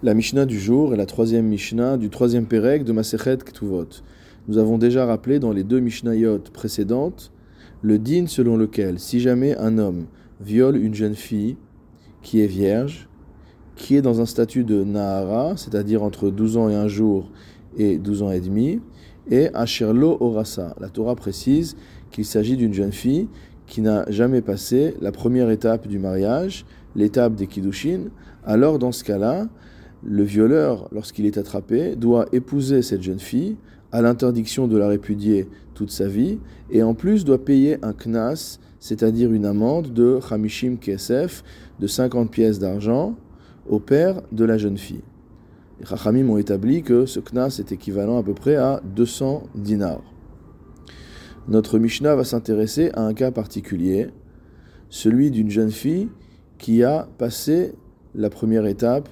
La Mishnah du jour est la troisième Mishnah du troisième Pérec de Masechet Ktuvot. Nous avons déjà rappelé dans les deux Mishnayot précédentes le din selon lequel si jamais un homme viole une jeune fille qui est vierge, qui est dans un statut de Nahara, c'est-à-dire entre 12 ans et un jour et 12 ans et demi, et Asherlo Orasa. La Torah précise qu'il s'agit d'une jeune fille qui n'a jamais passé la première étape du mariage, l'étape des Kiddushin, alors dans ce cas-là, le violeur, lorsqu'il est attrapé, doit épouser cette jeune fille à l'interdiction de la répudier toute sa vie, et en plus doit payer un knas, c'est-à-dire une amende de Hamishim Kesef, de 50 pièces d'argent, au père de la jeune fille. Les Chachamim ont établi que ce knas est équivalent à peu près à 200 dinars. Notre Mishnah va s'intéresser à un cas particulier, celui d'une jeune fille qui a passé la première étape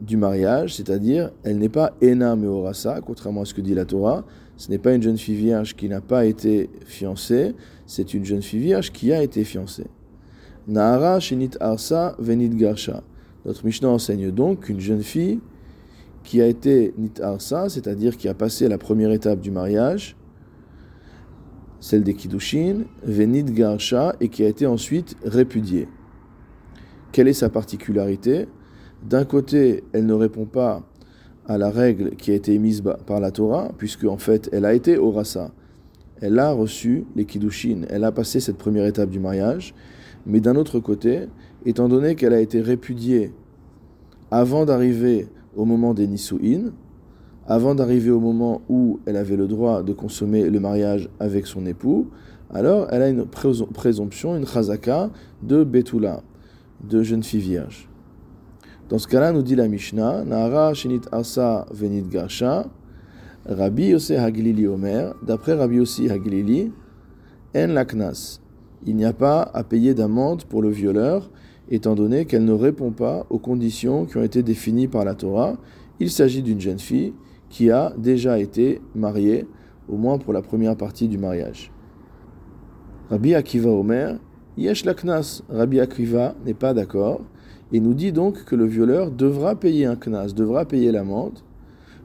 du mariage, c'est-à-dire elle n'est pas Ena Meorasa, contrairement à ce que dit la Torah. Ce n'est pas une jeune fille vierge qui n'a pas été fiancée, c'est une jeune fille vierge qui a été fiancée. Nahara Shenit Arsa Venit Garsha. Notre Mishnah enseigne donc qu'une jeune fille qui a été Nit Arsa, c'est-à-dire qui a passé la première étape du mariage, celle des Kiddushin, Venit Garsha, et qui a été ensuite répudiée. Quelle est sa particularité? D'un côté, elle ne répond pas à la règle qui a été émise par la Torah, puisque en fait, elle a été au rasa. Elle a reçu les kiddushin, elle a passé cette première étape du mariage, mais d'un autre côté, étant donné qu'elle a été répudiée avant d'arriver au moment des nisuin, avant d'arriver au moment où elle avait le droit de consommer le mariage avec son époux, alors elle a une présomption, une chazaka de betula, de jeune fille vierge. Dans ce cas-là, nous dit la Mishnah, Nahara Shinit Asa Venit Gasha, Rabbi Yossi Haglili Omer, d'après Rabbi Yossi Haglili, En Laknas. Il n'y a pas à payer d'amende pour le violeur, étant donné qu'elle ne répond pas aux conditions qui ont été définies par la Torah. Il s'agit d'une jeune fille qui a déjà été mariée, au moins pour la première partie du mariage. Rabbi Akiva Omer, Yesh Laknas. Rabbi Akiva n'est pas d'accord et nous dit donc que le violeur devra payer un knas, devra payer l'amende,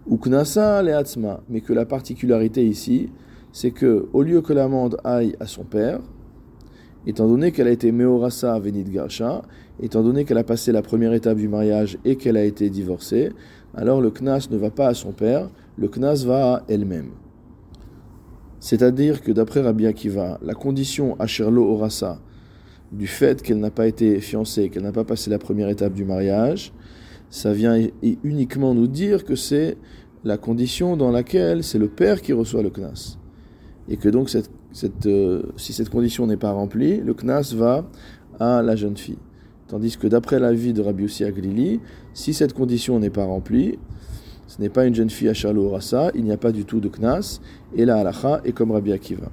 ou knasa leatzma, mais que la particularité ici, c'est que au lieu que l'amende aille à son père, étant donné qu'elle a été meorasa venit garsha, étant donné qu'elle a passé la première étape du mariage et qu'elle a été divorcée, alors le knas ne va pas à son père, le knas va à elle-même. C'est-à-dire que d'après Rabbi Akiva, la condition Asherlo Orasa, du fait qu'elle n'a pas été fiancée, qu'elle n'a pas passé la première étape du mariage, ça vient uniquement nous dire que c'est la condition dans laquelle c'est le père qui reçoit le knas. Et que donc, euh, si cette condition n'est pas remplie, le knas va à la jeune fille. Tandis que d'après l'avis de Rabbi Yossi Aglili, si cette condition n'est pas remplie, ce n'est pas une jeune fille à Charlo Rassa, il n'y a pas du tout de knas, et la halacha est comme Rabbi Akiva.